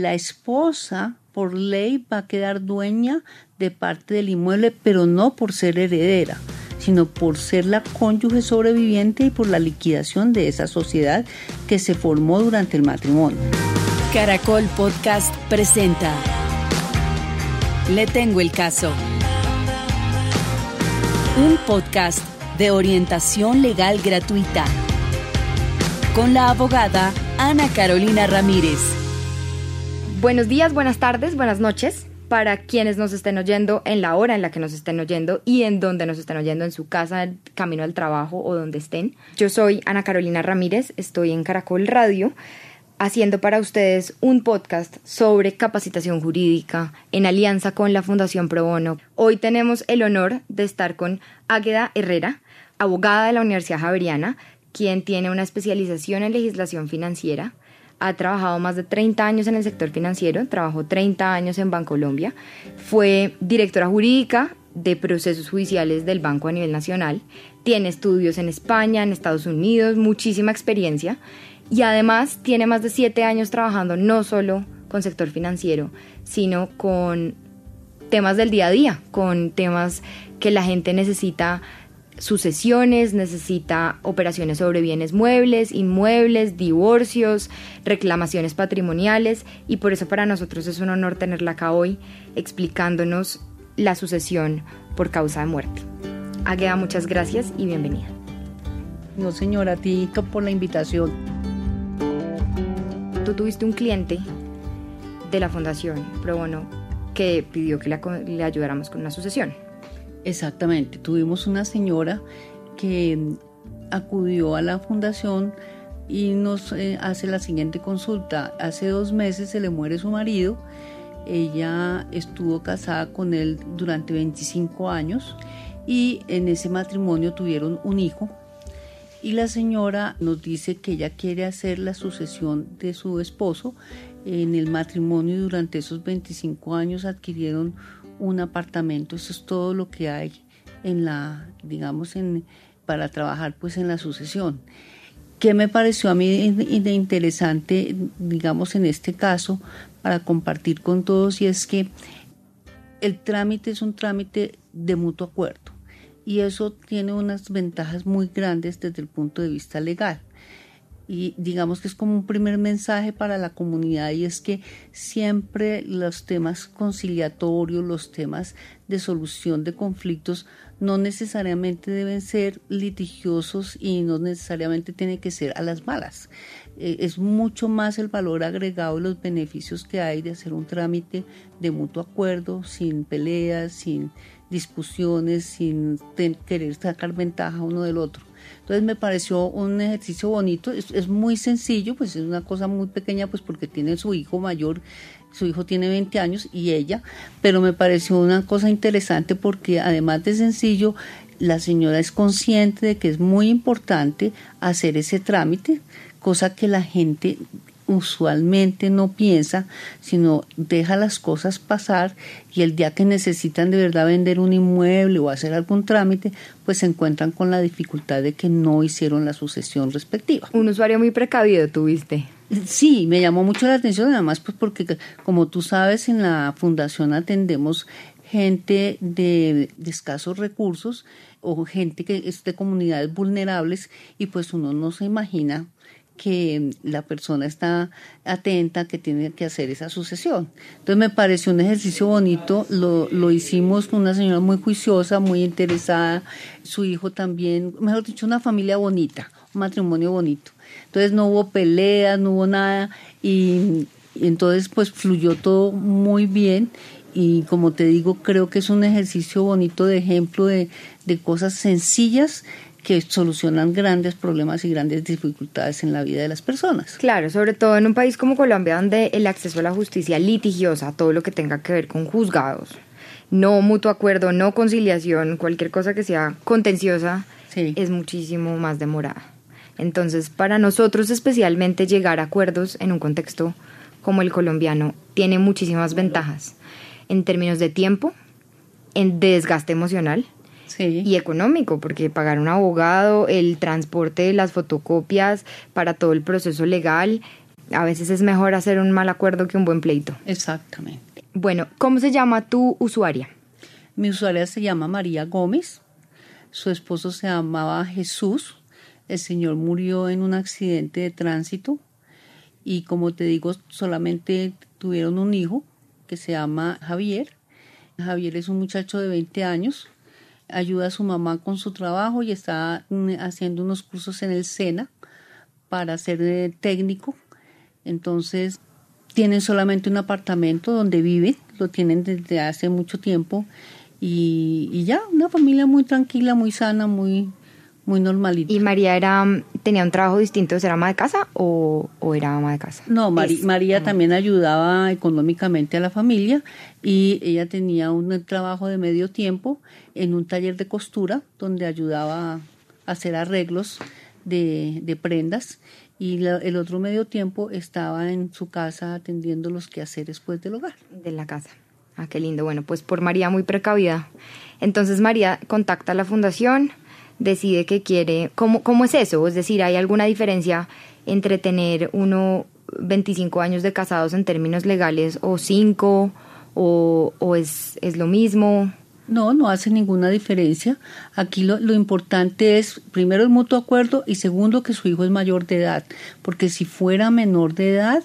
La esposa, por ley, va a quedar dueña de parte del inmueble, pero no por ser heredera, sino por ser la cónyuge sobreviviente y por la liquidación de esa sociedad que se formó durante el matrimonio. Caracol Podcast presenta Le tengo el caso. Un podcast de orientación legal gratuita con la abogada Ana Carolina Ramírez. Buenos días, buenas tardes, buenas noches para quienes nos estén oyendo en la hora en la que nos estén oyendo y en donde nos estén oyendo, en su casa, camino al trabajo o donde estén. Yo soy Ana Carolina Ramírez, estoy en Caracol Radio haciendo para ustedes un podcast sobre capacitación jurídica en alianza con la Fundación Pro Bono. Hoy tenemos el honor de estar con Águeda Herrera, abogada de la Universidad Javeriana, quien tiene una especialización en legislación financiera. Ha trabajado más de 30 años en el sector financiero, trabajó 30 años en Bancolombia, fue directora jurídica de procesos judiciales del banco a nivel nacional, tiene estudios en España, en Estados Unidos, muchísima experiencia y además tiene más de 7 años trabajando no solo con sector financiero, sino con temas del día a día, con temas que la gente necesita sucesiones, necesita operaciones sobre bienes muebles, inmuebles, divorcios, reclamaciones patrimoniales y por eso para nosotros es un honor tenerla acá hoy explicándonos la sucesión por causa de muerte. Agueda, muchas gracias y bienvenida. No, señora, a ti por la invitación. Tú tuviste un cliente de la Fundación Pro Bono que pidió que le ayudáramos con una sucesión. Exactamente, tuvimos una señora que acudió a la fundación y nos eh, hace la siguiente consulta. Hace dos meses se le muere su marido, ella estuvo casada con él durante 25 años y en ese matrimonio tuvieron un hijo. Y la señora nos dice que ella quiere hacer la sucesión de su esposo. En el matrimonio durante esos 25 años adquirieron un apartamento. Eso es todo lo que hay en la, digamos, en, para trabajar pues en la sucesión. ¿Qué me pareció a mí de interesante, digamos, en este caso, para compartir con todos? Y es que el trámite es un trámite de mutuo acuerdo y eso tiene unas ventajas muy grandes desde el punto de vista legal y digamos que es como un primer mensaje para la comunidad y es que siempre los temas conciliatorios, los temas de solución de conflictos no necesariamente deben ser litigiosos y no necesariamente tiene que ser a las malas. Eh, es mucho más el valor agregado y los beneficios que hay de hacer un trámite de mutuo acuerdo, sin peleas, sin discusiones, sin querer sacar ventaja uno del otro. Entonces me pareció un ejercicio bonito, es, muy sencillo, pues es una cosa muy pequeña, pues porque tiene su hijo mayor, su hijo tiene 20 años y ella, pero me pareció una cosa interesante porque además de sencillo, la señora es consciente de que es muy importante hacer ese trámite, cosa que la gente usualmente no piensa, sino deja las cosas pasar y el día que necesitan de verdad vender un inmueble o hacer algún trámite, pues se encuentran con la dificultad de que no hicieron la sucesión respectiva. Un usuario muy precavido tuviste. Sí, me llamó mucho la atención, además pues porque como tú sabes en la fundación atendemos gente de, de escasos recursos o gente que es de comunidades vulnerables y pues uno no se imagina que la persona está atenta, que tiene que hacer esa sucesión. Entonces me pareció un ejercicio bonito, lo, lo hicimos con una señora muy juiciosa, muy interesada, su hijo también, mejor dicho, una familia bonita, un matrimonio bonito. Entonces no hubo peleas, no hubo nada y, y entonces pues fluyó todo muy bien y como te digo, creo que es un ejercicio bonito de ejemplo de, de cosas sencillas que solucionan grandes problemas y grandes dificultades en la vida de las personas. Claro, sobre todo en un país como Colombia, donde el acceso a la justicia litigiosa, todo lo que tenga que ver con juzgados, no mutuo acuerdo, no conciliación, cualquier cosa que sea contenciosa, es muchísimo más demorada. Entonces, para nosotros especialmente llegar a acuerdos en un contexto como el colombiano tiene muchísimas ventajas en términos de tiempo, en desgaste emocional, y económico, porque pagar un abogado, el transporte de las fotocopias para todo el proceso legal, A veces es mejor hacer un mal acuerdo que un buen pleito. Exactamente. Bueno, ¿cómo se llama tu usuaria? Mi usuaria se llama María Gómez. Su esposo se llamaba Jesús. El señor murió en un accidente de tránsito y como te digo, solamente tuvieron un hijo que se llama Javier. Javier es un muchacho de 20 años, ayuda a su mamá con su trabajo y está mm, haciendo unos cursos en el SENA para ser eh, técnico. Entonces, tienen solamente un apartamento donde viven, lo tienen desde hace mucho tiempo y, y ya, una familia muy tranquila, muy sana, muy, muy normalita. ¿Y María era, tenía un trabajo distinto ser ama de casa o, era ama de casa? No, María también ayudaba económicamente a la familia y ella tenía un trabajo de medio tiempo en un taller de costura donde ayudaba a hacer arreglos de, de prendas y el otro medio tiempo estaba en su casa atendiendo los quehaceres pues del hogar. De la casa. Ah, qué lindo. Bueno, pues por María muy precavida. Entonces María contacta a la fundación, decide que quiere, ¿cómo, cómo es eso? Es decir, ¿hay alguna diferencia entre tener uno 25 años de casados en términos legales o 5 o, o es, es lo mismo? No, no hace ninguna diferencia. Aquí lo, lo, importante es, primero, el mutuo acuerdo y segundo, que su hijo es mayor de edad. Porque si fuera menor de edad,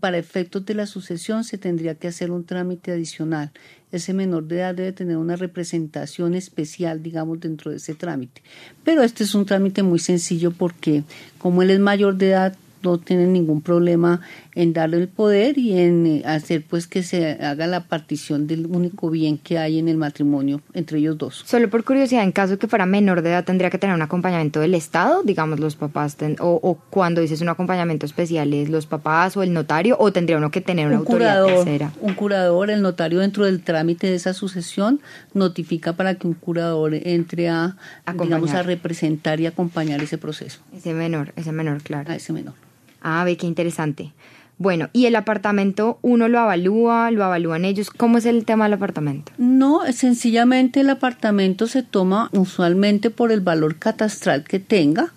para efectos de la sucesión se tendría que hacer un trámite adicional. Ese menor de edad debe tener una representación especial, digamos, dentro de ese trámite. Pero este es un trámite muy sencillo porque como él es mayor de edad, no tienen ningún problema en darle el poder y en eh, hacer pues que se haga la partición del único bien que hay en el matrimonio entre ellos dos. Solo por curiosidad, en caso que fuera menor de edad, ¿tendría que tener un acompañamiento del Estado? Digamos, los papás, o, cuando dices un acompañamiento especial, ¿es los papás o el notario? ¿O tendría uno que tener una un autoridad tercera? Un curador, el notario dentro del trámite de esa sucesión notifica para que un curador entre a, digamos, a representar y acompañar ese proceso. Ese menor, ese menor, claro. A ese menor. Ah, ve qué interesante. Bueno, ¿y el apartamento uno lo avalúa, lo avalúan ellos? ¿Cómo es el tema del apartamento? No, sencillamente el apartamento se toma usualmente por el valor catastral que tenga.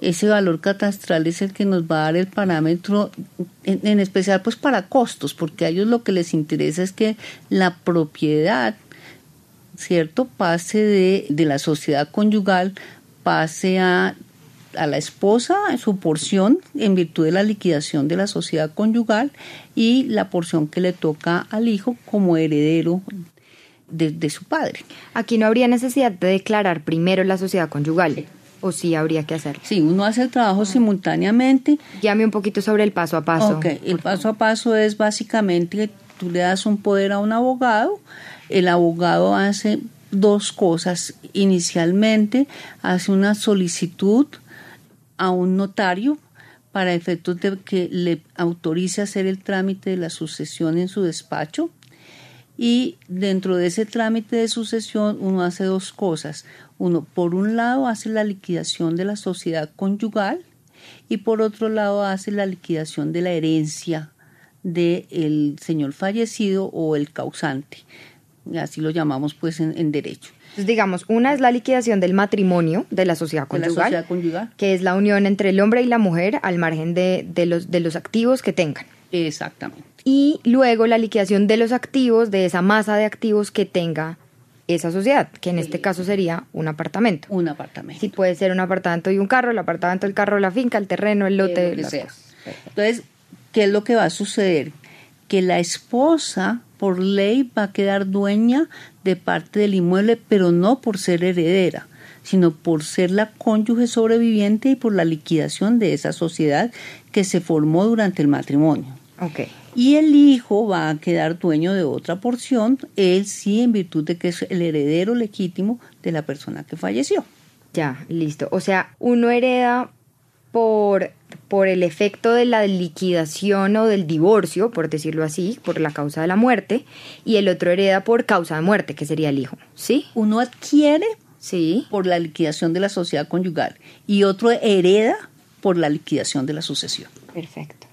Ese valor catastral es el que nos va a dar el parámetro, en, especial pues para costos, porque a ellos lo que les interesa es que la propiedad, ¿cierto?, pase de, de la sociedad conyugal, pase a a la esposa su porción en virtud de la liquidación de la sociedad conyugal y la porción que le toca al hijo como heredero de, su padre. Aquí no habría necesidad de declarar primero la sociedad conyugal. ¿O sí habría que hacerlo? Sí, uno hace el trabajo simultáneamente. Llame un poquito sobre el paso a paso. Ok, el paso a paso es básicamente que tú le das un poder a un abogado, el abogado hace dos cosas. Inicialmente hace una solicitud a un notario para efectos de que le autorice hacer el trámite de la sucesión en su despacho. Y dentro de ese trámite de sucesión uno hace dos cosas. Uno, por un lado, hace la liquidación de la sociedad conyugal y por otro lado hace la liquidación de la herencia del señor fallecido o el causante. Así lo llamamos pues en derecho. Entonces, digamos, una es la liquidación del matrimonio de la sociedad conyugal, que es la unión entre el hombre y la mujer al margen de, los, de los activos que tengan. Exactamente. Y luego la liquidación de los activos, de esa masa de activos que tenga esa sociedad, que en este caso sería un apartamento. Un apartamento. Sí, puede ser un apartamento y un carro, el apartamento, el carro, la finca, el terreno, el lote. Entonces, ¿qué es lo que va a suceder? Que la esposa por ley va a quedar dueña de parte del inmueble, pero no por ser heredera, sino por ser la cónyuge sobreviviente y por la liquidación de esa sociedad que se formó durante el matrimonio. Okay. Y el hijo va a quedar dueño de otra porción, él sí en virtud de que es el heredero legítimo de la persona que falleció. Ya, listo. O sea, uno hereda por, por el efecto de la liquidación o del divorcio, por decirlo así, por la causa de la muerte, y el otro hereda por causa de muerte, que sería el hijo, ¿sí? Uno adquiere sí. por la liquidación de la sociedad conyugal y otro hereda por la liquidación de la sucesión. Perfecto.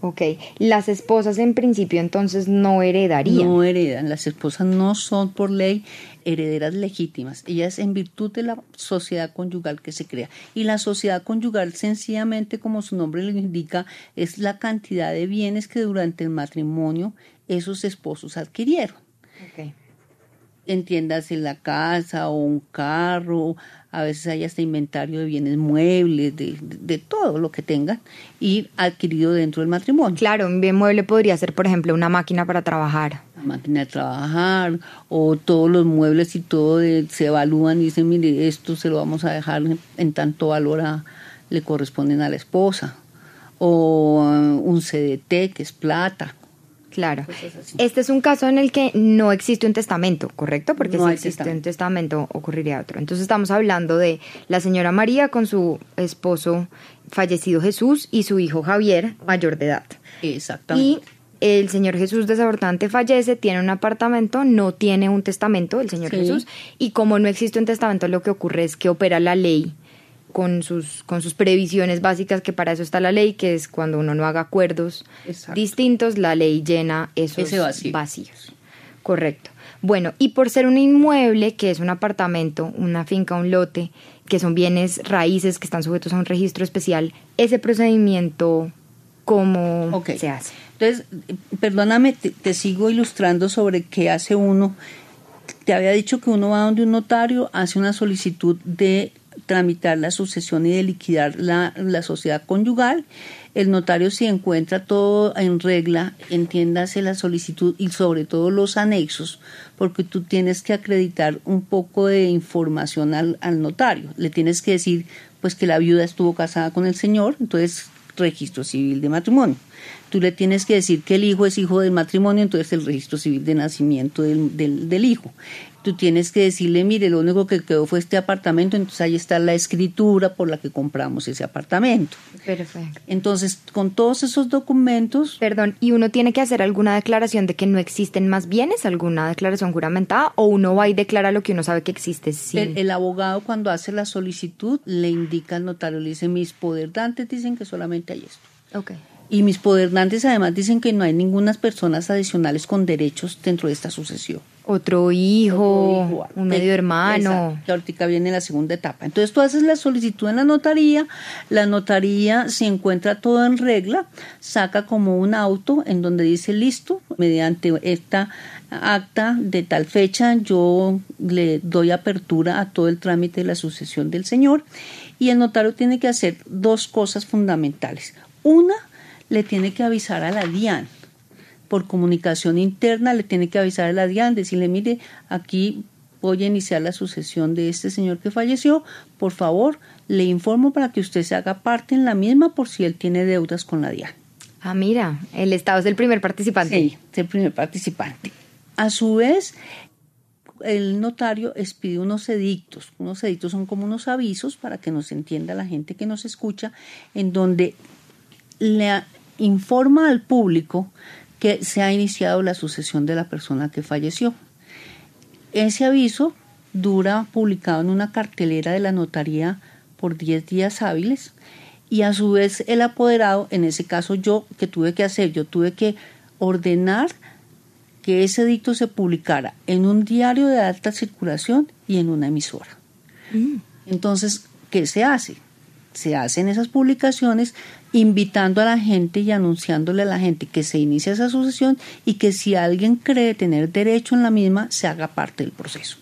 Ok, las esposas en principio entonces no heredarían. No heredan, las esposas no son por ley herederas legítimas, ellas en virtud de la sociedad conyugal que se crea. Y la sociedad conyugal sencillamente, como su nombre lo indica, es la cantidad de bienes que durante el matrimonio esos esposos adquirieron. Okay entiéndase la casa o un carro, a veces hay hasta inventario de bienes muebles, de, de, todo lo que tengan y adquirido dentro del matrimonio. Claro, un bien mueble podría ser, por ejemplo, una máquina para trabajar. Máquina de trabajar o todos los muebles y todo se evalúan y dicen, mire, esto se lo vamos a dejar en, tanto valor a, le corresponden a la esposa. O uh, un CDT, que es plata, Claro. Este es un caso en el que no existe un testamento, ¿correcto? Porque si existe un testamento ocurriría otro. Entonces estamos hablando de la señora María con su esposo fallecido Jesús y su hijo Javier, mayor de edad. Exactamente. Y el señor Jesús desafortunadamente fallece, tiene un apartamento, no tiene un testamento, el señor Jesús, y como no existe un testamento, lo que ocurre es que opera la ley con sus, con sus previsiones básicas, que para eso está la ley, que es cuando uno no haga acuerdos distintos, la ley llena esos vacíos. Correcto. Bueno, y por ser un inmueble, que es un apartamento, una finca, un lote, que son bienes raíces que están sujetos a un registro especial, ese procedimiento, ¿cómo se hace? Entonces, perdóname, te sigo ilustrando sobre qué hace uno. Te había dicho que uno va donde un notario, hace una solicitud de tramitar la sucesión y de liquidar la, la sociedad conyugal. El notario si encuentra todo en regla, entiéndase la solicitud y sobre todo los anexos, porque tú tienes que acreditar un poco de información al, al notario. Le tienes que decir pues que la viuda estuvo casada con el señor, entonces registro civil de matrimonio. Tú le tienes que decir que el hijo es hijo del matrimonio, entonces el registro civil de nacimiento del, del, del hijo tú tienes que decirle, mire, lo único que quedó fue este apartamento, entonces ahí está la escritura por la que compramos ese apartamento. Perfecto. Entonces, con todos esos documentos... Perdón, ¿y uno tiene que hacer alguna declaración de que no existen más bienes, alguna declaración juramentada, o uno va y declara lo que uno sabe que existe? Sí. El, abogado cuando hace la solicitud le indica al notario, le dice, mis poderdantes dicen que solamente hay esto. Ok. Y mis poderdantes además dicen que no hay ninguna personas adicionales con derechos dentro de esta sucesión. Otro hijo, un medio hermano. que ahorita viene la segunda etapa. Entonces tú haces la solicitud en la notaría, la notaría si encuentra todo en regla, saca como un auto en donde dice listo, mediante esta acta de tal fecha yo le doy apertura a todo el trámite de la sucesión del señor y el notario tiene que hacer dos cosas fundamentales. Una, le tiene que avisar a la DIAN. Por comunicación interna le tiene que avisar a la DIAN, decirle, mire, aquí voy a iniciar la sucesión de este señor que falleció, por favor, le informo para que usted se haga parte en la misma por si él tiene deudas con la DIAN. Ah, mira, el Estado es el primer participante. Sí, es el primer participante. A su vez, el notario expide unos edictos. Unos edictos son como unos avisos para que nos entienda la gente que nos escucha, en donde le informa al público que se ha iniciado la sucesión de la persona que falleció. Ese aviso dura publicado en una cartelera de la notaría por 10 días hábiles y a su vez el apoderado, en ese caso yo, que tuve que hacer? Yo tuve que ordenar que ese edicto se publicara en un diario de alta circulación y en una emisora. Mm. Entonces, ¿qué se hace? Se hacen esas publicaciones invitando a la gente y anunciándole a la gente que se inicia esa sucesión y que si alguien cree tener derecho en la misma, se haga parte del proceso.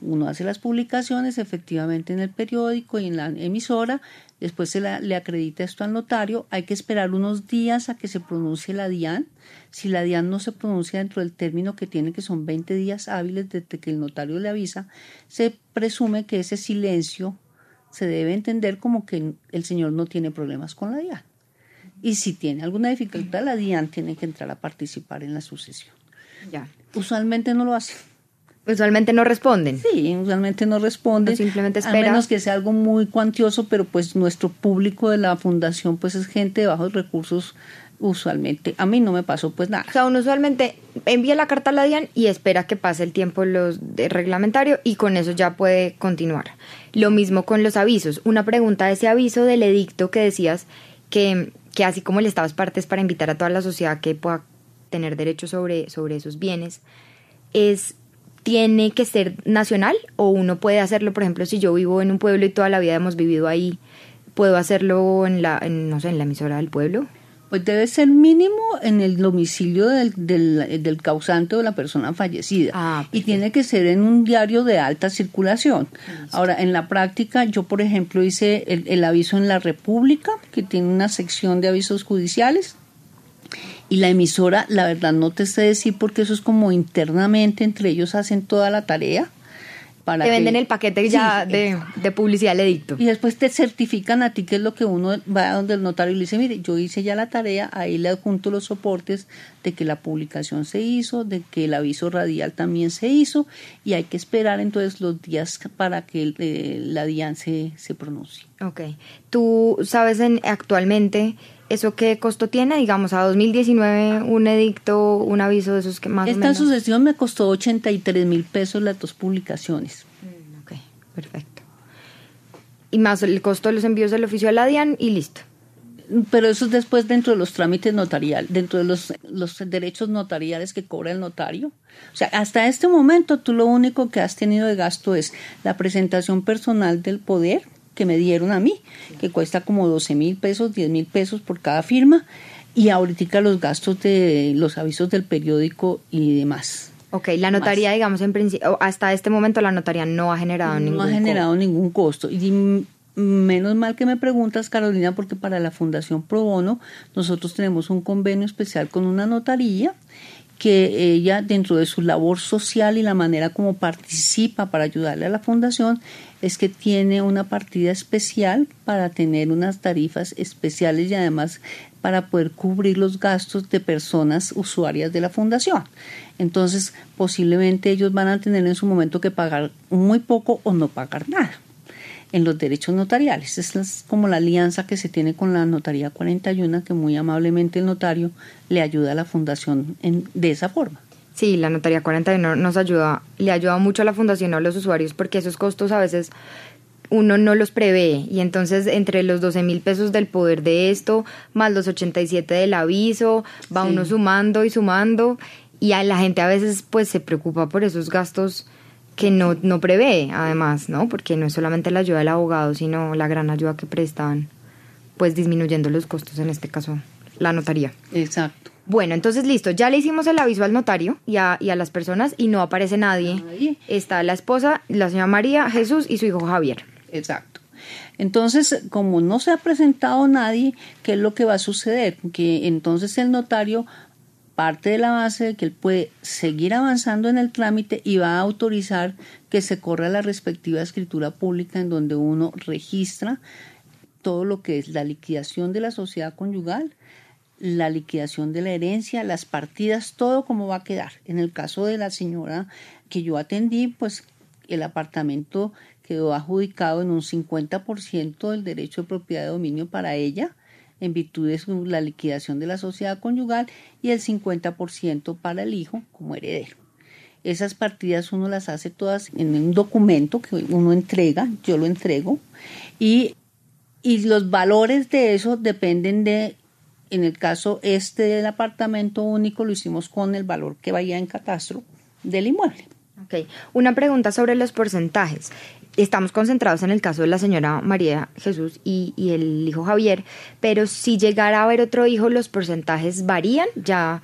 Uno hace las publicaciones efectivamente en el periódico y en la emisora, después se le acredita esto al notario, hay que esperar unos días a que se pronuncie la DIAN. Si la DIAN no se pronuncia dentro del término que tiene, que son 20 días hábiles desde que el notario le avisa, se presume que ese silencio se debe entender como que el señor no tiene problemas con la DIAN. Y si tiene alguna dificultad, la DIAN tiene que entrar a participar en la sucesión. Ya. Usualmente no lo hace. Usualmente no responden. Sí, usualmente no responden. simplemente espera. A menos que sea algo muy cuantioso, pero pues nuestro público de la fundación pues es gente de bajos recursos usualmente. A mí no me pasó pues nada. O sea, uno usualmente envía la carta a la DIAN y espera que pase el tiempo los de reglamentario y con eso ya puede continuar. Lo mismo con los avisos. Una pregunta de ese aviso del edicto que decías que, que así como el Estado es parte es para invitar a toda la sociedad que pueda tener derecho sobre, sobre esos bienes, es tiene que ser nacional o uno puede hacerlo, por ejemplo, si yo vivo en un pueblo y toda la vida hemos vivido ahí, puedo hacerlo en la, no sé, en la emisora del pueblo. Pues debe ser mínimo en el domicilio del, del, causante o de la persona fallecida. Ah, y tiene que ser en un diario de alta circulación. Ahora, en la práctica, yo, por ejemplo, hice el, el aviso en La República, que tiene una sección de avisos judiciales. Y la emisora, la verdad, no te sé decir porque eso es como internamente, entre ellos hacen toda la tarea te venden el paquete ya de, de, publicidad edicto. Y después te certifican a ti que es lo que uno va a donde el notario y le dice, mire, yo hice ya la tarea, ahí le adjunto los soportes de que la publicación se hizo, de que el aviso radial también se hizo, y hay que esperar entonces los días para que eh, la DIAN se, se pronuncie. Ok. ¿Tú sabes en, actualmente ¿Eso qué costo tiene? Digamos, a 2019 un edicto, un aviso de esos que más Esta o menos... sucesión me costó 83 mil pesos las dos publicaciones. Mm, ok, perfecto. Y más el costo de los envíos del oficio a la DIAN y listo. Pero eso es después dentro de los trámites notariales, dentro de los, los derechos notariales que cobra el notario. O sea, hasta este momento tú lo único que has tenido de gasto es la presentación personal del poder, que me dieron a mí, que cuesta como 12 mil pesos, 10 mil pesos por cada firma, y ahorita los gastos de los avisos del periódico y demás. Ok, la notaría, digamos, en principio, hasta este momento la notaría no ha generado ningún costo. No ha generado ningún costo. Y menos mal que me preguntas, Carolina, porque para la Fundación Pro Bono nosotros tenemos un convenio especial con una notaría que ella dentro de su labor social y la manera como participa para ayudarle a la fundación es que tiene una partida especial para tener unas tarifas especiales y además para poder cubrir los gastos de personas usuarias de la fundación. Entonces, posiblemente ellos van a tener en su momento que pagar muy poco o no pagar nada en los derechos notariales. Esa es como la alianza que se tiene con la Notaría 41, que muy amablemente el notario le ayuda a la fundación en, de esa forma. Sí, la Notaría 41 nos ayuda, le ayuda mucho a la fundación a los usuarios porque esos costos a veces uno no los prevé y entonces entre los 12 mil pesos del poder de esto más los 87 del aviso va uno sumando y sumando y a la gente a veces pues se preocupa por esos gastos que no, no prevé, además, ¿no? Porque no es solamente la ayuda del abogado, sino la gran ayuda que prestan, pues disminuyendo los costos, en este caso, la notaría. Exacto. Bueno, entonces listo, ya le hicimos el aviso al notario y a, y a las personas y no aparece nadie. Está la esposa, la señora María, Jesús y su hijo Javier. Exacto. Entonces, como no se ha presentado nadie, ¿qué es lo que va a suceder? Que entonces el notario parte de la base de que él puede seguir avanzando en el trámite y va a autorizar que se corra la respectiva escritura pública en donde uno registra todo lo que es la liquidación de la sociedad conyugal, la liquidación de la herencia, las partidas, todo cómo va a quedar. En el caso de la señora que yo atendí, pues el apartamento quedó adjudicado en un 50% del derecho de propiedad de dominio para ella en virtud de la liquidación de la sociedad conyugal y el 50% para el hijo como heredero. Esas partidas uno las hace todas en un documento que uno entrega, yo lo entrego, y, y los valores de eso dependen de, en el caso este del apartamento único, lo hicimos con el valor que vaya en catastro del inmueble. Ok, una pregunta sobre los porcentajes estamos concentrados en el caso de la señora María Jesús y, el hijo Javier, pero si llegara a haber otro hijo, los porcentajes varían, ya,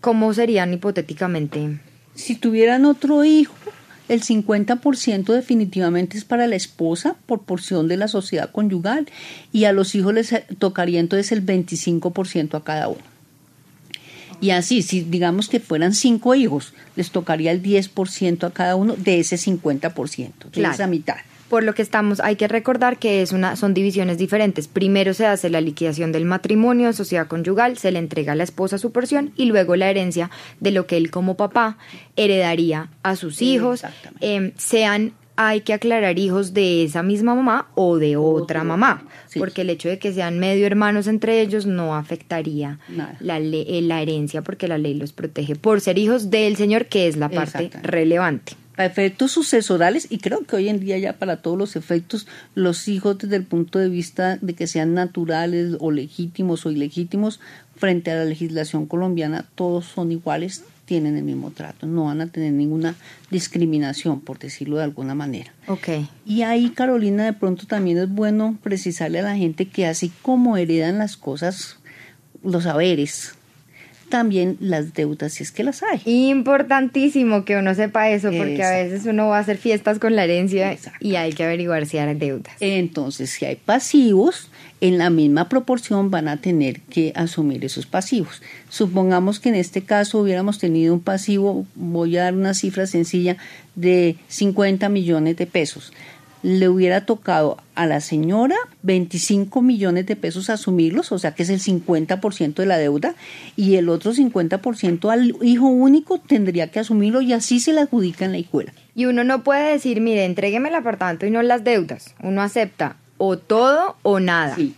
¿cómo serían hipotéticamente? Si tuvieran otro hijo, el 50% definitivamente es para la esposa por porción de la sociedad conyugal y a los hijos les tocaría entonces el 25% a cada uno. Y así, si digamos que fueran cinco hijos, les tocaría el 10% a cada uno de ese 50%, de esa mitad. Por lo que estamos, hay que recordar que es una, son divisiones diferentes. Primero se hace la liquidación del matrimonio, sociedad conyugal, se le entrega a la esposa su porción y luego la herencia de lo que él como papá heredaría a sus hijos, eh, sean hay que aclarar hijos de esa misma mamá o de otra mamá, porque el hecho de que sean medio hermanos entre ellos no afectaría la, eh, la herencia porque la ley los protege por ser hijos del Señor, que es la parte relevante. a efectos sucesorales y creo que hoy en día ya para todos los efectos los hijos desde el punto de vista de que sean naturales o legítimos o ilegítimos frente a la legislación colombiana todos son iguales tienen el mismo trato no van a tener ninguna discriminación por decirlo de alguna manera Ok. y ahí Carolina de pronto también es bueno precisarle a la gente que así como heredan las cosas los saberes también las deudas si es que las hay Importantísimo que uno sepa eso, porque a veces uno va a hacer fiestas con la herencia Exacto. y hay que averiguar si hay deudas. Entonces, si hay pasivos, en la misma proporción van a tener que asumir esos pasivos. Supongamos que en este caso hubiéramos tenido un pasivo, voy a dar una cifra sencilla, de 50 millones de pesos. Le hubiera tocado a la señora 25 millones de pesos asumirlos, o sea que es el 50% de la deuda, y el otro 50% al hijo único tendría que asumirlo y así se le adjudica en la hijuela. Y uno no puede decir, mire, entrégueme el apartamento y no las deudas. Uno acepta o todo o nada. Sí.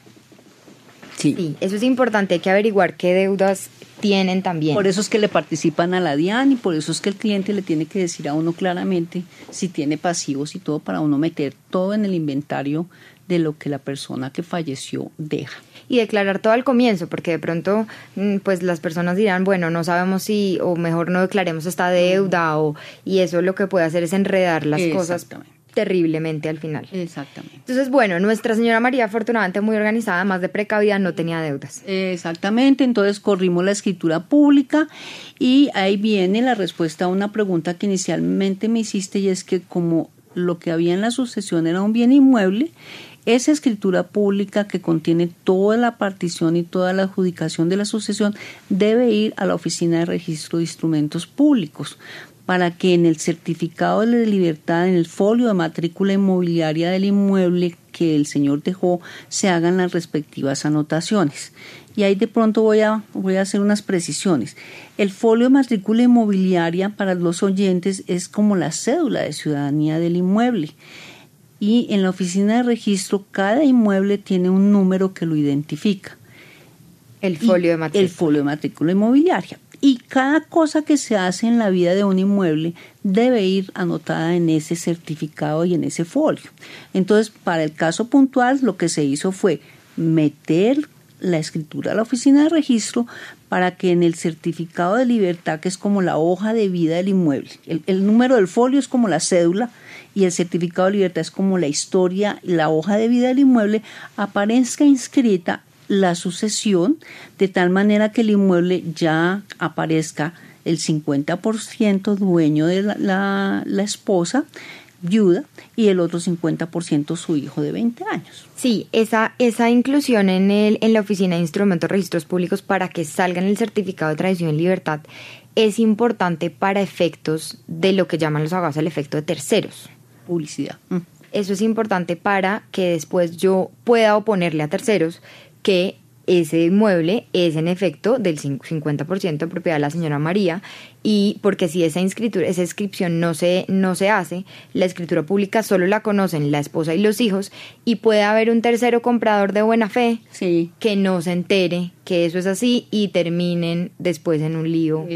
Sí. Sí, eso es importante, hay que averiguar qué deudas tienen también. Por eso es que le participan a la DIAN y por eso es que el cliente le tiene que decir a uno claramente si tiene pasivos y todo para uno meter todo en el inventario de lo que la persona que falleció deja. y declarar todo al comienzo, porque de pronto mm, pues las personas dirán, bueno, no sabemos si o mejor no declaremos esta deuda o y eso lo que puede hacer es enredar las cosas Exactamente. Terriblemente al final. Exactamente. Entonces, bueno, nuestra señora María afortunadamente muy organizada, más de precavida, no tenía deudas. Exactamente, entonces corrimos la escritura pública y ahí viene la respuesta a una pregunta que inicialmente me hiciste y es que como lo que había en la sucesión era un bien inmueble, esa escritura pública que contiene toda la partición y toda la adjudicación de la sucesión debe ir a la Oficina de Registro de Instrumentos Públicos para que en el certificado de libertad, en el folio de matrícula inmobiliaria del inmueble que el señor dejó, se hagan las respectivas anotaciones. Y ahí de pronto voy a, voy a hacer unas precisiones. El folio de matrícula inmobiliaria para los oyentes es como la cédula de ciudadanía del inmueble. Y en la oficina de registro cada inmueble tiene un número que lo identifica El folio de matrícula. El folio de matrícula inmobiliaria. Y cada cosa que se hace en la vida de un inmueble debe ir anotada en ese certificado y en ese folio. Entonces, para el caso puntual, lo que se hizo fue meter la escritura a la oficina de registro para que en el certificado de libertad, que es como la hoja de vida del inmueble, el, número del folio es como la cédula y el certificado de libertad es como la historia, la hoja de vida del inmueble, aparezca inscrita la sucesión de tal manera que el inmueble ya aparezca el 50% dueño de la, la, la esposa, viuda, y el otro 50% su hijo de 20 años. Sí, esa, esa inclusión en, el, en la Oficina de Instrumentos Registros Públicos para que salga en el certificado de tradición y libertad es importante para efectos de lo que llaman los abogados el efecto de terceros. Publicidad. Mm. Eso es importante para que después yo pueda oponerle a terceros que ese inmueble es en efecto del 50% de propiedad de la señora María y porque si esa inscritura, esa inscripción no se, no se hace, la escritura pública solo la conocen la esposa y los hijos y puede haber un tercero comprador de buena fe Sí, que no se entere que eso es así y terminen después en un lío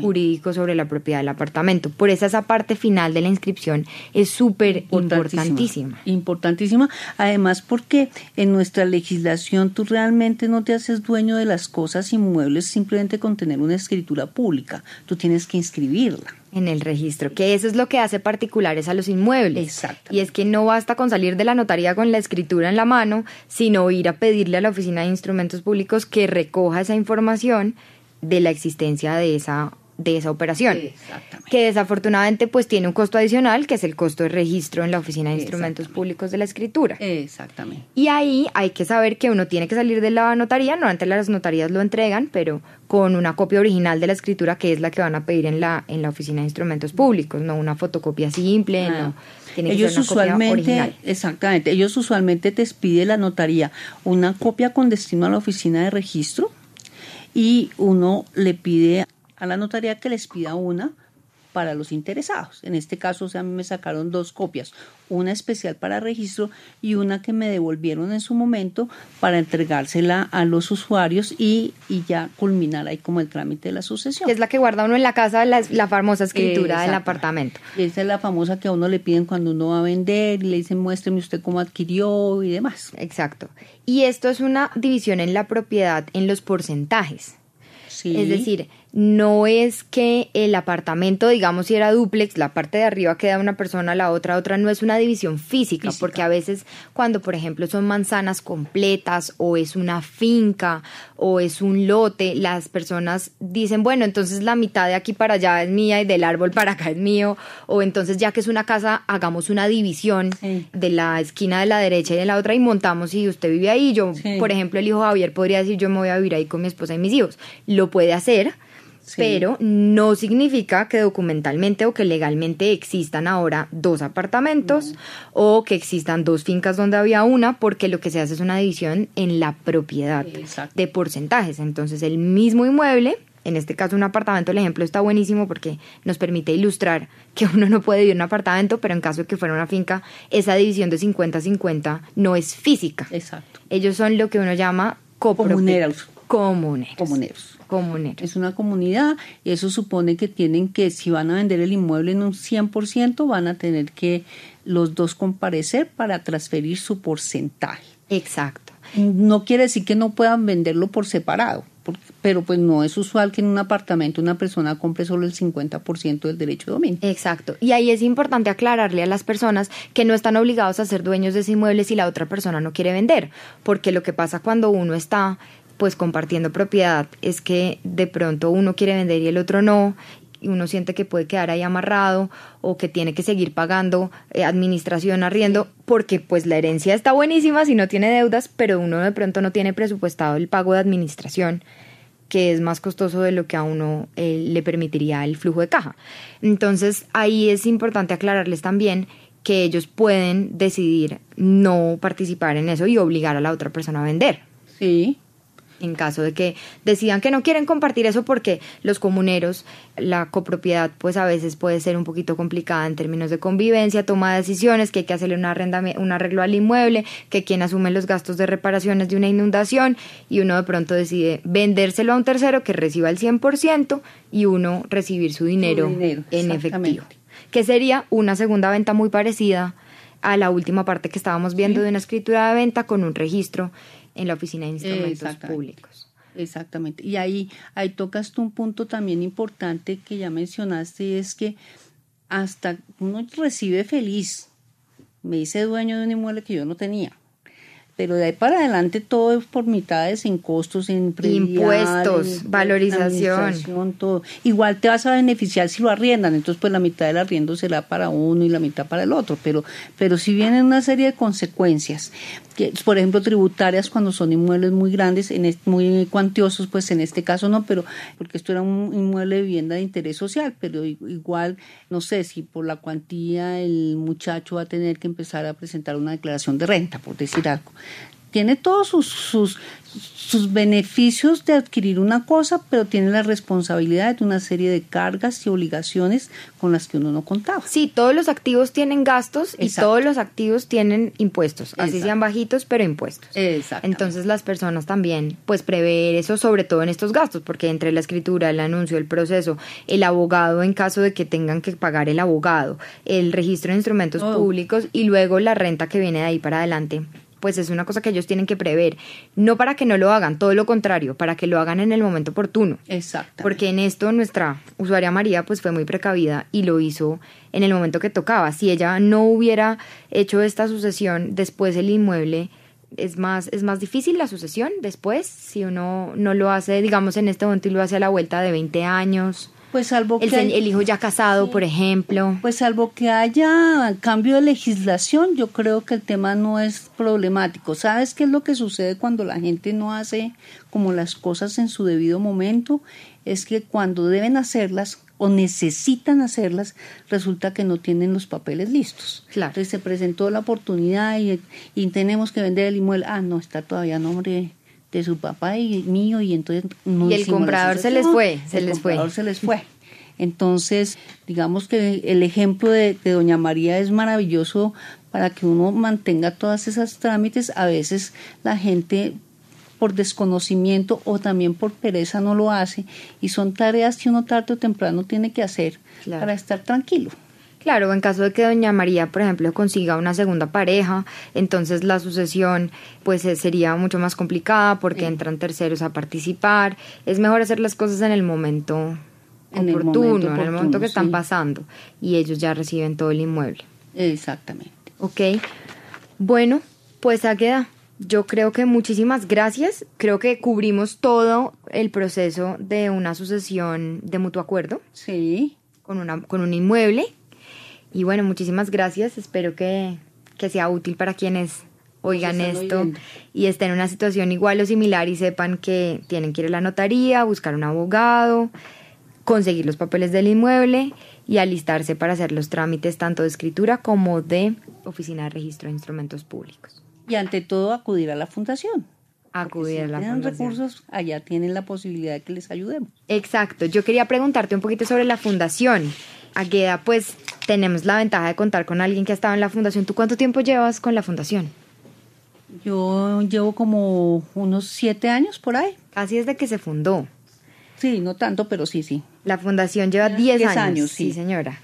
jurídico sobre la propiedad del apartamento. Por eso esa parte final de la inscripción es súper importantísima. Importantísima. Además, porque en nuestra legislación tú realmente no te haces dueño de las cosas inmuebles simplemente con tener una escritura pública. Tú tienes que inscribirla. En el registro, que eso es lo que hace particulares a los inmuebles. Exacto. Y es que no basta con salir de la notaría con la escritura en la mano, sino ir a pedirle a la Oficina de Instrumentos Públicos que recoja esa información de la existencia de esa de esa operación. Exactamente. Que desafortunadamente pues tiene un costo adicional, que es el costo de registro en la Oficina de Instrumentos. Públicos de la Escritura. Exactamente. Y ahí hay que saber que uno tiene que salir de la notaría, no antes las notarías lo entregan, pero con una copia original de la escritura que es la que van a pedir en la en la oficina de instrumentos públicos, no una fotocopia simple, Ah. no. Tiene que ellos ser una copia usualmente, original. exactamente, ellos usualmente te pide la notaría una copia con destino a la oficina de registro y uno le pide a la notaría que les pida una para los interesados. En este caso, o sea, a mí me sacaron dos copias, una especial para registro y una que me devolvieron en su momento para entregársela a los usuarios y, y ya culminar ahí como el trámite de la sucesión. Es la que guarda uno en la casa, la, la famosa escritura del apartamento. Esa es la famosa que a uno le piden cuando uno va a vender y le dicen muéstreme usted cómo adquirió y demás. Exacto. Y esto es una división en la propiedad en los porcentajes. Sí. Es decir, no es que el apartamento, digamos, si era duplex, la parte de arriba queda una persona, la otra otra, no es una división física, Física. porque a veces cuando, por ejemplo, son manzanas completas o es una finca o es un lote, las personas dicen, bueno, entonces la mitad de aquí para allá es mía y del árbol para acá es mío, o entonces ya que es una casa, hagamos una división Sí. de la esquina de la derecha y de la otra y montamos y usted vive ahí, yo, Sí. por ejemplo, el hijo Javier podría decir, yo me voy a vivir ahí con mi esposa y mis hijos. Lo puede hacer, Sí. pero no significa que documentalmente o que legalmente existan ahora dos apartamentos o que existan dos fincas donde había una, porque lo que se hace es una división en la propiedad Exacto. de porcentajes. Entonces, el mismo inmueble, en este caso un apartamento, el ejemplo está buenísimo porque nos permite ilustrar que uno no puede vivir en un apartamento, pero en caso de que fuera una finca, esa división de 50-50 no es física. Exacto. Ellos son lo que uno llama. Comuneros. Comuneros. Comuneros. Comuneros. Es una comunidad y eso supone que tienen que, si van a vender el inmueble en un 100%, van a tener que los dos comparecer para transferir su porcentaje. Exacto. No quiere decir que no puedan venderlo por separado, porque- pero pues no es usual que en un apartamento una persona compre solo el 50% del derecho de dominio. Exacto. Y ahí es importante aclararle a las personas que no están obligados a ser dueños de ese inmueble si la otra persona no quiere vender. Porque lo que pasa cuando uno está pues compartiendo propiedad es que de pronto uno quiere vender y el otro no y uno siente que puede quedar ahí amarrado o que tiene que seguir pagando eh, administración, arriendo, porque pues la herencia está buenísima si no tiene deudas, pero uno de pronto no tiene presupuestado el pago de administración que es más costoso de lo que a uno eh, le permitiría el flujo de caja. Entonces ahí es importante aclararles también que ellos pueden decidir no participar en eso y obligar a la otra persona a vender. Sí, En caso de que decidan que no quieren compartir eso porque los comuneros, la copropiedad, pues a veces puede ser un poquito complicada en términos de convivencia, toma de decisiones, que hay que hacerle un, un arreglo al inmueble, que quien asume los gastos de reparaciones de una inundación y uno de pronto decide vendérselo a un tercero que reciba el 100% y uno recibir su dinero, dinero, en efectivo. Que sería una segunda venta muy parecida a la última parte que estábamos viendo de una escritura de venta con un registro en la oficina de instrumentos públicos. Exactamente. Y ahí, ahí tocas tú un punto también importante que ya mencionaste, y es que hasta uno recibe feliz. Me hice dueño de un inmueble que yo no tenía. Pero de ahí para adelante todo es por mitades en costos, en Impuestos, en valorización. todo. Igual te vas a beneficiar si lo arriendan, entonces pues la mitad del arriendo será para uno y la mitad para el otro, pero, pero si vienen una serie de consecuencias, que, por ejemplo tributarias cuando son inmuebles muy grandes, en muy cuantiosos, pues en este caso no, pero porque esto era un inmueble de vivienda de interés social, pero igual, no sé si por la cuantía el muchacho va a tener que empezar a presentar una declaración de renta, por decir algo tiene todos sus, sus, sus beneficios de adquirir una cosa, pero tiene la responsabilidad de una serie de cargas y obligaciones con las que uno no contaba. Sí, todos los activos tienen gastos y todos los activos tienen impuestos, así Exacto. sean bajitos, pero impuestos. Exacto. Entonces las personas también, pues prever eso sobre todo en estos gastos, porque entre la escritura, el anuncio, el proceso, el abogado en caso de que tengan que pagar el abogado, el registro de instrumentos Oh. públicos y luego la renta que viene de ahí para adelante, pues es una cosa que ellos tienen que prever, no para que no lo hagan, todo lo contrario, para que lo hagan en el momento oportuno. Exacto. Porque en esto nuestra usuaria María pues fue muy precavida y lo hizo en el momento que tocaba. Si ella no hubiera hecho esta sucesión después el inmueble es más es más difícil la sucesión después si uno no lo hace digamos en este momento y lo hace a la vuelta de 20 años. Pues salvo El, que hay- el hijo ya casado, por ejemplo. Pues salvo que haya cambio de legislación, yo creo que el tema no es problemático. ¿Sabes qué es lo que sucede cuando la gente no hace como las cosas en su debido momento? Es que cuando deben hacerlas o necesitan hacerlas, resulta que no tienen los papeles listos. Claro. Entonces se presentó la oportunidad y, y tenemos que vender el inmueble. Ah, no, está todavía a nombre de su papá y mío y entonces no Y el comprador se les fue, se El les fue. se les fue. Entonces, digamos que el ejemplo de, de Doña María es maravilloso para que uno mantenga todas esas trámites. A veces la gente por desconocimiento o también por pereza no lo hace y son tareas que uno tarde o temprano tiene que hacer para estar tranquilo. Claro, en caso de que doña María, por ejemplo, consiga una segunda pareja, entonces la sucesión pues eh, sería mucho más complicada porque entran terceros a participar. Es mejor hacer las cosas en el momento oportuno, en el momento que están pasando y ellos ya reciben todo el inmueble. Exactamente. Ok. Bueno, pues a queda. Yo creo que muchísimas gracias. Creo que cubrimos todo el proceso de una sucesión de mutuo acuerdo. Sí. Con, una, con un inmueble y bueno, muchísimas gracias. Espero que, sea útil para quienes oigan esto y estén en una situación igual o similar y sepan que tienen que ir a la notaría, buscar un abogado, conseguir los papeles del inmueble y alistarse para hacer los trámites tanto de escritura como de oficina de registro de instrumentos públicos. Y ante todo acudir a la fundación. Acudir a la tienen recursos, allá tienen la posibilidad de que les ayudemos. Exacto. Yo quería preguntarte un poquito sobre la fundación. Agueda, pues tenemos la ventaja de contar con alguien que ha estado en la fundación. ¿Tú cuánto tiempo llevas con la fundación? Yo llevo como unos siete años por ahí. Casi desde que se fundó. Sí, no tanto, pero sí, sí. La fundación lleva diez años. años sí. señora.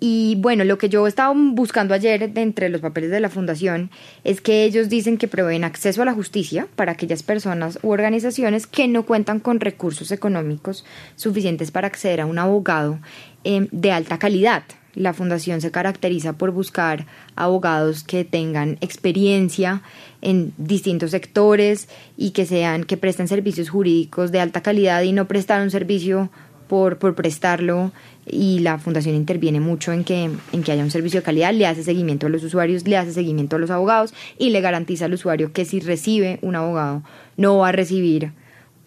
Y bueno, lo que yo estaba buscando ayer de entre los papeles de la fundación es que ellos dicen que proveen acceso a la justicia para aquellas personas u organizaciones que no cuentan con recursos económicos suficientes para acceder a un abogado eh, de alta calidad. La fundación se caracteriza por buscar abogados que tengan experiencia en distintos sectores y que sean que presten servicios jurídicos de alta calidad y no prestar un servicio por, por prestarlo y la fundación interviene mucho en que, en que haya un servicio de calidad, le hace seguimiento a los usuarios, le hace seguimiento a los abogados y le garantiza al usuario que si recibe un abogado no va a recibir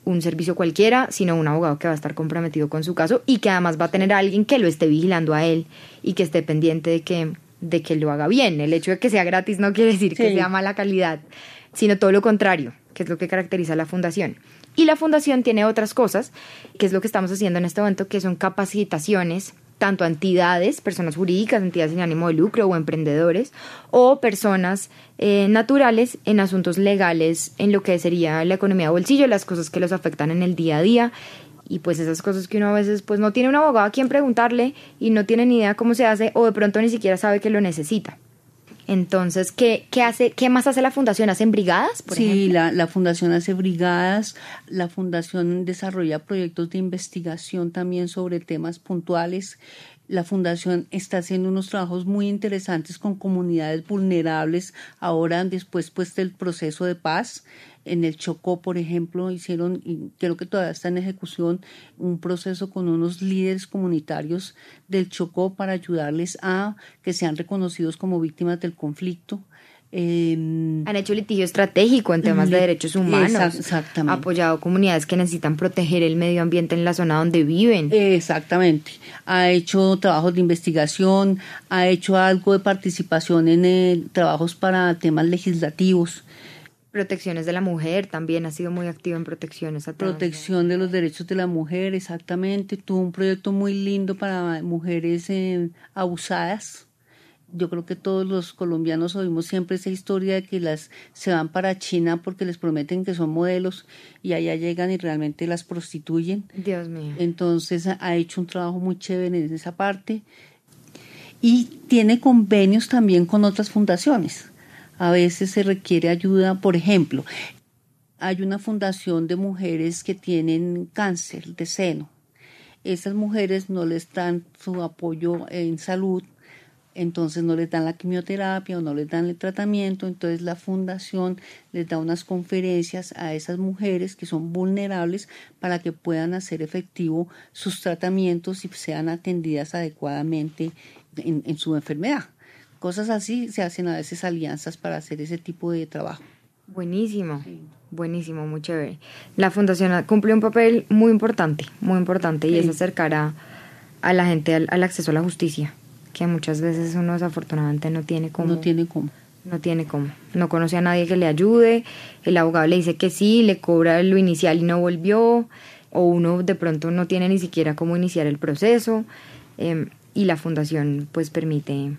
un servicio cualquiera, sino un abogado que va a estar comprometido con su caso y que además va a tener a alguien que lo esté vigilando a él y que esté pendiente de que, de que lo haga bien. El hecho de que sea gratis no quiere decir que sea mala calidad, sino todo lo contrario, que es lo que caracteriza a la fundación. Y la fundación tiene otras cosas, que es lo que estamos haciendo en este momento, que son capacitaciones tanto a entidades, personas jurídicas, entidades sin ánimo de lucro o emprendedores, o personas eh, naturales en asuntos legales, en lo que sería la economía de bolsillo, las cosas que los afectan en el día a día y pues esas cosas que uno a veces pues no tiene un abogado a quien preguntarle y no tiene ni idea cómo se hace o de pronto ni siquiera sabe que lo necesita. Entonces, ¿qué, qué, hace, ¿qué más hace la fundación? ¿Hacen brigadas? sí, la, la, fundación hace brigadas, la fundación desarrolla proyectos de investigación también sobre temas puntuales. La fundación está haciendo unos trabajos muy interesantes con comunidades vulnerables ahora después pues del proceso de paz en el Chocó, por ejemplo, hicieron, y creo que todavía está en ejecución, un proceso con unos líderes comunitarios del Chocó para ayudarles a que sean reconocidos como víctimas del conflicto. Em, Han hecho litigio estratégico en temas de derechos humanos. Exactamente. Apoyado comunidades que necesitan proteger el medio ambiente en la zona donde viven. Exactamente. Ha hecho trabajos de investigación, ha hecho algo de participación en eh, trabajos para temas legislativos protecciones de la mujer, también ha sido muy activo en protecciones. A Protección de los derechos de la mujer, exactamente. Tuvo un proyecto muy lindo para mujeres eh, abusadas. Yo creo que todos los colombianos oímos siempre esa historia de que las se van para China porque les prometen que son modelos y allá llegan y realmente las prostituyen. Dios mío. Entonces ha hecho un trabajo muy chévere en esa parte y tiene convenios también con otras fundaciones a veces se requiere ayuda, por ejemplo, hay una fundación de mujeres que tienen cáncer de seno. Esas mujeres no les dan su apoyo en salud, entonces no les dan la quimioterapia o no les dan el tratamiento, entonces la fundación les da unas conferencias a esas mujeres que son vulnerables para que puedan hacer efectivo sus tratamientos y sean atendidas adecuadamente en su enfermedad. Cosas así se hacen a veces alianzas para hacer ese tipo de trabajo. Buenísimo, buenísimo, muy chévere. La fundación cumple un papel muy importante, muy importante, y es acercar a, la gente al, acceso a la justicia, que muchas veces uno desafortunadamente no tiene cómo. No tiene cómo. No tiene cómo. No conoce a nadie que le ayude, el abogado le dice que sí, le cobra lo inicial y no volvió, o uno de pronto no tiene ni siquiera cómo iniciar el proceso em, y la fundación pues permite,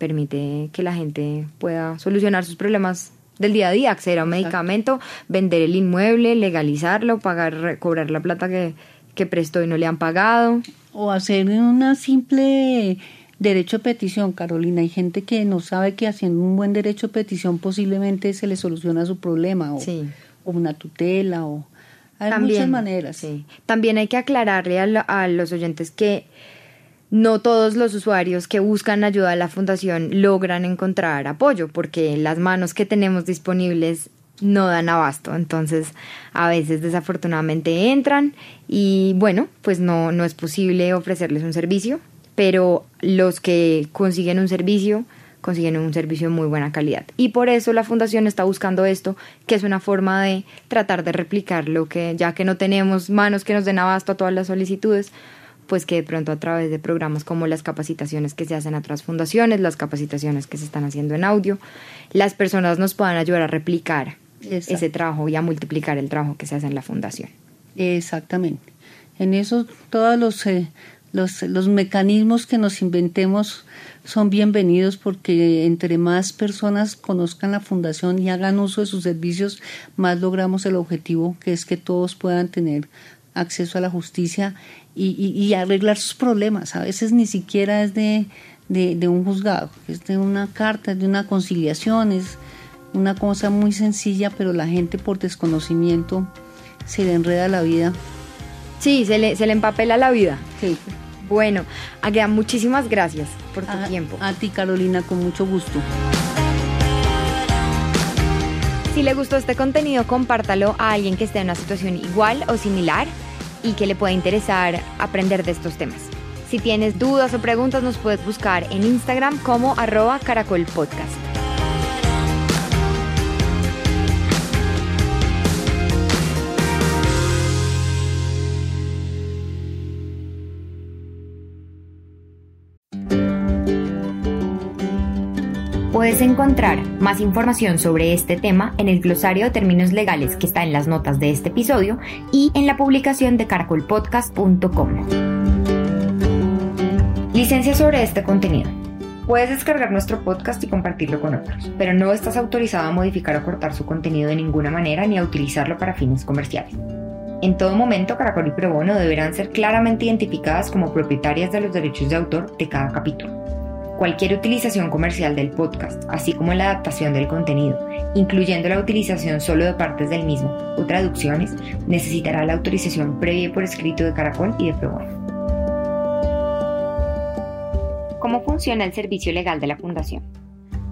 permite que la gente pueda solucionar sus problemas del día a día, acceder a un medicamento, vender el inmueble, legalizarlo, pagar, cobrar la plata que, que prestó y no le han pagado. O hacer una simple derecho de petición, Carolina. Hay gente que no sabe que haciendo un buen derecho de petición posiblemente se le soluciona su problema, o, o una tutela, o hay muchas maneras. Sí. También hay que aclararle a los oyentes que no todos los usuarios que buscan ayuda a la fundación logran encontrar apoyo porque las manos que tenemos disponibles no dan abasto. Entonces, a veces desafortunadamente entran y bueno, pues no, no es posible ofrecerles un servicio, pero los que consiguen un servicio consiguen un servicio de muy buena calidad. Y por eso la fundación está buscando esto, que es una forma de tratar de replicar lo que, ya que no tenemos manos que nos den abasto a todas las solicitudes, pues que de pronto a través de programas como las capacitaciones que se hacen a otras fundaciones, las capacitaciones que se están haciendo en audio, las personas nos puedan ayudar a replicar ese trabajo y a multiplicar el trabajo que se hace en la fundación. Exactamente. En eso todos los, eh, los, los mecanismos que nos inventemos son bienvenidos porque entre más personas conozcan la fundación y hagan uso de sus servicios, más logramos el objetivo que es que todos puedan tener acceso a la justicia y, arreglar sus problemas. A veces ni siquiera es de, de, un juzgado, es de una carta, de una conciliación, es una cosa muy sencilla, pero la gente por desconocimiento se le enreda la vida. Sí, se le, se le empapela la vida. Sí. Bueno, Aguea, muchísimas gracias por tu tiempo. A ti, Carolina, con mucho gusto. Si le gustó este contenido, compártalo a alguien que esté en una situación igual o similar y que le pueda interesar aprender de estos temas. Si tienes dudas o preguntas, nos puedes buscar en Instagram como arroba caracolpodcast. Puedes encontrar más información sobre este tema en el glosario de términos legales que está en las notas de este episodio y en la publicación de caracolpodcast.com. Licencia sobre este contenido. Puedes descargar nuestro podcast y compartirlo con otros, pero no estás autorizado a modificar o cortar su contenido de ninguna manera ni a utilizarlo para fines comerciales. En todo momento, Caracol y Probono deberán ser claramente identificadas como propietarias de los derechos de autor de cada capítulo. Cualquier utilización comercial del podcast, así como la adaptación del contenido, incluyendo la utilización solo de partes del mismo o traducciones, necesitará la autorización previa por escrito de Caracol y de Probono. ¿Cómo funciona el servicio legal de la Fundación?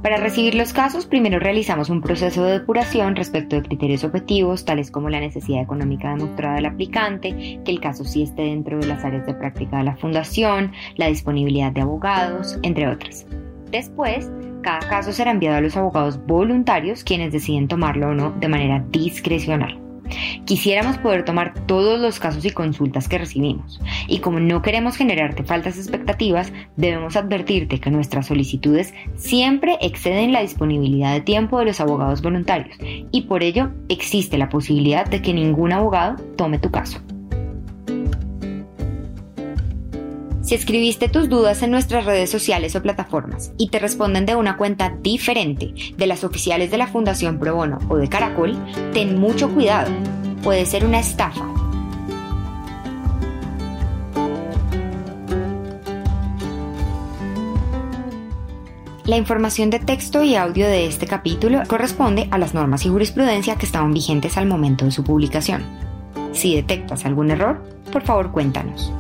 Para recibir los casos, primero realizamos un proceso de depuración respecto de criterios objetivos, tales como la necesidad económica demostrada del aplicante, que el caso sí esté dentro de las áreas de práctica de la fundación, la disponibilidad de abogados, entre otras. Después, cada caso será enviado a los abogados voluntarios, quienes deciden tomarlo o no de manera discrecional. Quisiéramos poder tomar todos los casos y consultas que recibimos, y como no queremos generarte faltas expectativas, debemos advertirte que nuestras solicitudes siempre exceden la disponibilidad de tiempo de los abogados voluntarios, y por ello existe la posibilidad de que ningún abogado tome tu caso. Si escribiste tus dudas en nuestras redes sociales o plataformas y te responden de una cuenta diferente de las oficiales de la Fundación Pro Bono o de Caracol, ten mucho cuidado. Puede ser una estafa. La información de texto y audio de este capítulo corresponde a las normas y jurisprudencia que estaban vigentes al momento de su publicación. Si detectas algún error, por favor cuéntanos.